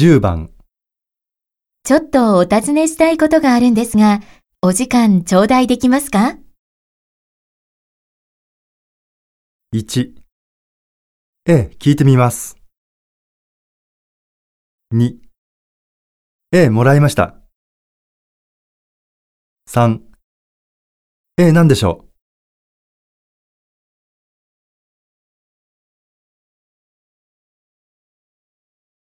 10番、ちょっとお尋ねしたいことがあるんですが、お時間頂戴できますか？1。ええ、聞いてみます。2。ええ、もらいました。3。ええ、何でしょう？